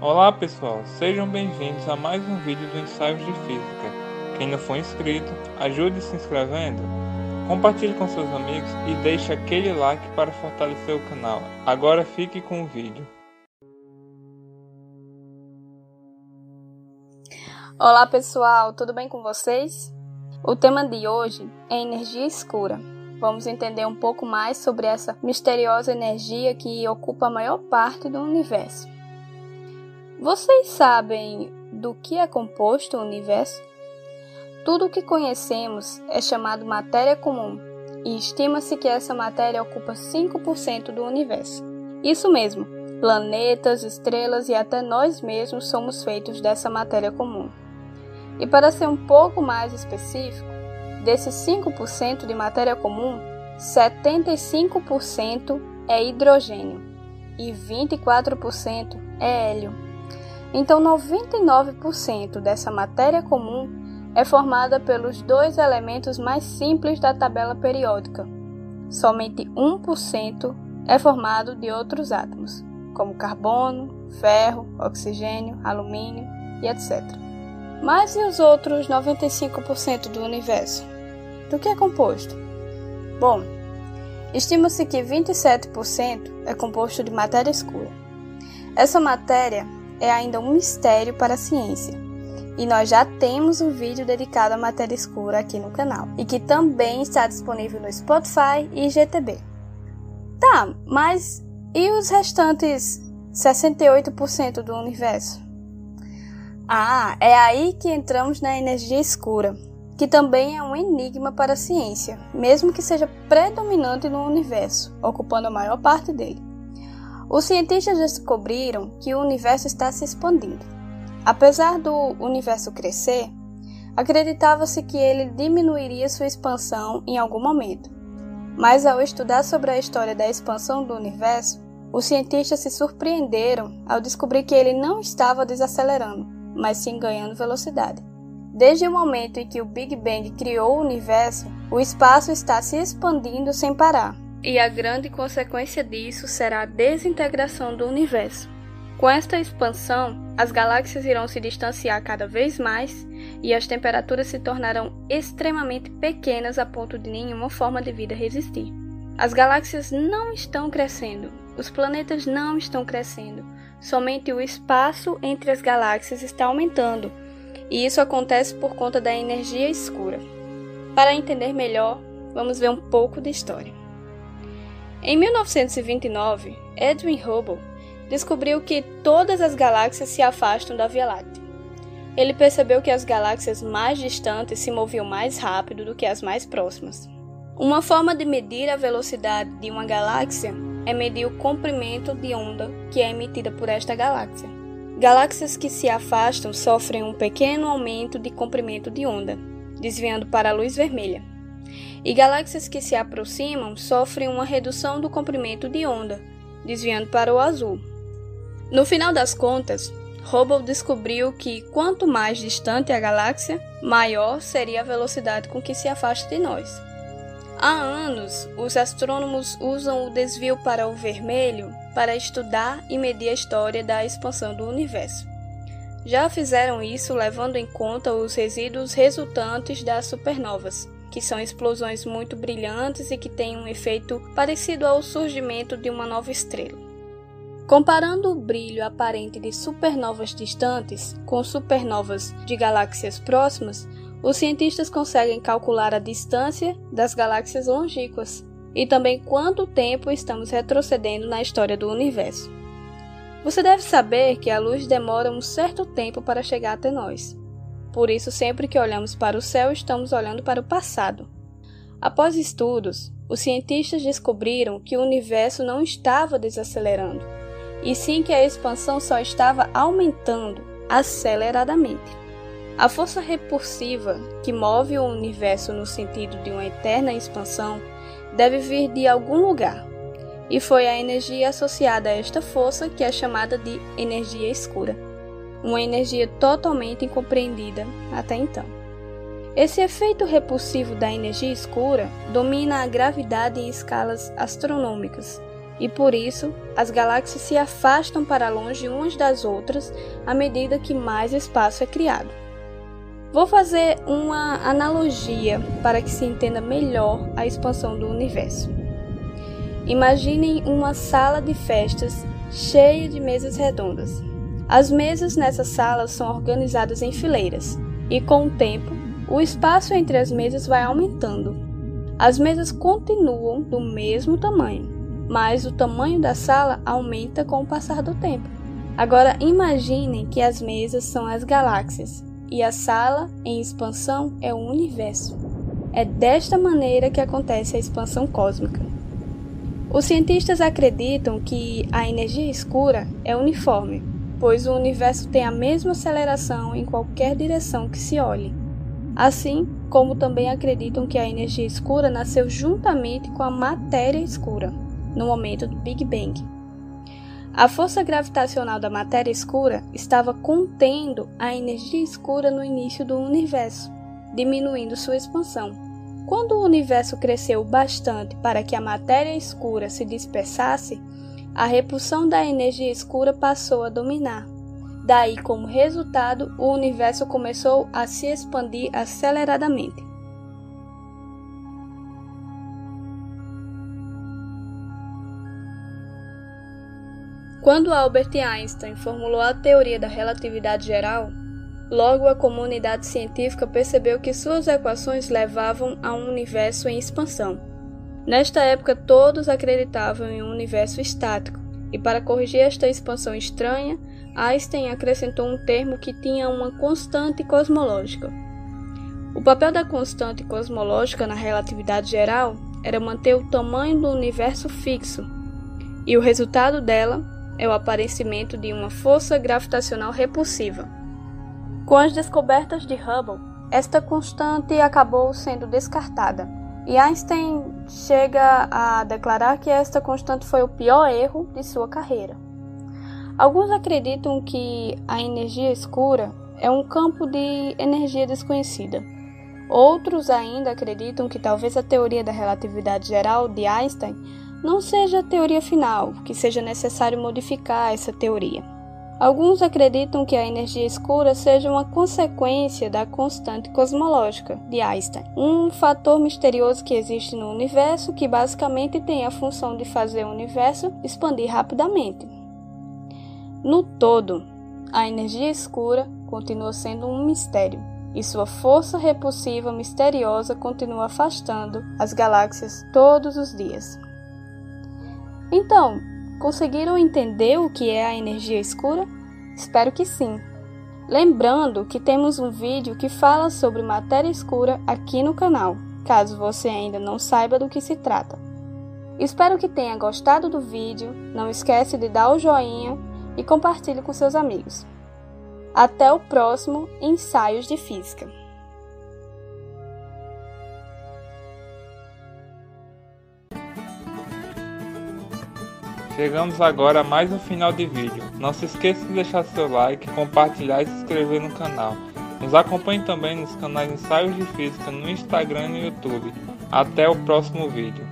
Olá pessoal, sejam bem-vindos a mais um vídeo do Ensaios de Física. Quem não for inscrito, ajude se inscrevendo. Compartilhe com seus amigos e deixe aquele like para fortalecer o canal. Agora fique com o vídeo. Olá pessoal, tudo bem com vocês? O tema de hoje é energia escura. Vamos entender um pouco mais sobre essa misteriosa energia que ocupa a maior parte do universo. Vocês sabem do que é composto o universo? Tudo o que conhecemos é chamado matéria comum e estima-se que essa matéria ocupa 5% do universo. Isso mesmo, planetas, estrelas e até nós mesmos somos feitos dessa matéria comum. E para ser um pouco mais específico, desses 5% de matéria comum, 75% é hidrogênio e 24% é hélio. Então, 99% dessa matéria comum é formada pelos dois elementos mais simples da tabela periódica. Somente 1% é formado de outros átomos, como carbono, ferro, oxigênio, alumínio e etc. Mas e os outros 95% do universo? Do que é composto? Bom, estima-se que 27% é composto de matéria escura. Essa matéria é ainda um mistério para a ciência. E nós já temos um vídeo dedicado à matéria escura aqui no canal, e que também está disponível no Spotify e GTB. Tá, mas e os restantes 68% do universo? Ah, é aí que entramos na energia escura, que também é um enigma para a ciência, mesmo que seja predominante no universo, ocupando a maior parte dele. Os cientistas descobriram que o universo está se expandindo. Apesar do universo crescer, acreditava-se que ele diminuiria sua expansão em algum momento. Mas ao estudar sobre a história da expansão do universo, os cientistas se surpreenderam ao descobrir que ele não estava desacelerando, mas sim ganhando velocidade. Desde o momento em que o Big Bang criou o universo, o espaço está se expandindo sem parar e a grande consequência disso será a desintegração do universo. Com esta expansão, as galáxias irão se distanciar cada vez mais e as temperaturas se tornarão extremamente pequenas a ponto de nenhuma forma de vida resistir. As galáxias não estão crescendo, os planetas não estão crescendo, somente o espaço entre as galáxias está aumentando, e isso acontece por conta da energia escura. Para entender melhor, vamos ver um pouco de história. Em 1929, Edwin Hubble descobriu que todas as galáxias se afastam da Via Láctea. Ele percebeu que as galáxias mais distantes se moviam mais rápido do que as mais próximas. Uma forma de medir a velocidade de uma galáxia é medir o comprimento de onda que é emitida por esta galáxia. Galáxias que se afastam sofrem um pequeno aumento de comprimento de onda, desviando para a luz vermelha e galáxias que se aproximam sofrem uma redução do comprimento de onda, desviando para o azul. No final das contas, Hubble descobriu que quanto mais distante a galáxia, maior seria a velocidade com que se afasta de nós. Há anos, os astrônomos usam o desvio para o vermelho para estudar e medir a história da expansão do universo. Já fizeram isso levando em conta os resíduos resultantes das supernovas, que são explosões muito brilhantes e que têm um efeito parecido ao surgimento de uma nova estrela. Comparando o brilho aparente de supernovas distantes com supernovas de galáxias próximas, os cientistas conseguem calcular a distância das galáxias longínquas e também quanto tempo estamos retrocedendo na história do universo. Você deve saber que a luz demora um certo tempo para chegar até nós. Por isso, sempre que olhamos para o céu, estamos olhando para o passado. Após estudos, os cientistas descobriram que o universo não estava desacelerando, e sim que a expansão só estava aumentando aceleradamente. A força repulsiva que move o universo no sentido de uma eterna expansão deve vir de algum lugar, e foi a energia associada a esta força que é chamada de energia escura uma energia totalmente incompreendida até então. Esse efeito repulsivo da energia escura domina a gravidade em escalas astronômicas e por isso as galáxias se afastam para longe umas das outras à medida que mais espaço é criado. Vou fazer uma analogia para que se entenda melhor a expansão do universo. Imaginem uma sala de festas cheia de mesas redondas. As mesas nessa sala são organizadas em fileiras, e com o tempo, o espaço entre as mesas vai aumentando. As mesas continuam do mesmo tamanho, mas o tamanho da sala aumenta com o passar do tempo. Agora imaginem que as mesas são as galáxias e a sala em expansão é o universo. É desta maneira que acontece a expansão cósmica. Os cientistas acreditam que a energia escura é uniforme, pois o universo tem a mesma aceleração em qualquer direção que se olhe. Assim como também acreditam que a energia escura nasceu juntamente com a matéria escura no momento do Big Bang. A força gravitacional da matéria escura estava contendo a energia escura no início do universo, diminuindo sua expansão. Quando o universo cresceu bastante para que a matéria escura se dispersasse, a repulsão da energia escura passou a dominar. Daí, como resultado, o universo começou a se expandir aceleradamente. Quando Albert Einstein formulou a teoria da relatividade geral, logo a comunidade científica percebeu que suas equações levavam a um universo em expansão. Nesta época, todos acreditavam em um universo estático, e para corrigir esta expansão estranha, Einstein acrescentou um termo que tinha uma constante cosmológica. O papel da constante cosmológica na relatividade geral era manter o tamanho do universo fixo, e o resultado dela é o aparecimento de uma força gravitacional repulsiva. Com as descobertas de Hubble, esta constante acabou sendo descartada, e Einstein chega a declarar que esta constante foi o pior erro de sua carreira. Alguns acreditam que a energia escura é um campo de energia desconhecida. Outros ainda acreditam que talvez a teoria da relatividade geral de Einstein não seja a teoria final, que seja necessário modificar essa teoria. Alguns acreditam que a energia escura seja uma consequência da constante cosmológica de Einstein, um fator misterioso que existe no universo que basicamente tem a função de fazer o universo expandir rapidamente. No todo, a energia escura continua sendo um mistério, e sua força repulsiva misteriosa continua afastando as galáxias todos os dias. Então, conseguiram entender o que é a energia escura? Espero que sim. Lembrando que temos um vídeo que fala sobre matéria escura aqui no canal, caso você ainda não saiba do que se trata. Espero que tenha gostado do vídeo, não esquece de dar o joinha e compartilhe com seus amigos. Até o próximo Ensaios de Física. Chegamos agora a mais um final de vídeo. Não se esqueça de deixar seu like, compartilhar e se inscrever no canal. Nos acompanhe também nos canais Ensaios de Física no Instagram e no YouTube. Até o próximo vídeo.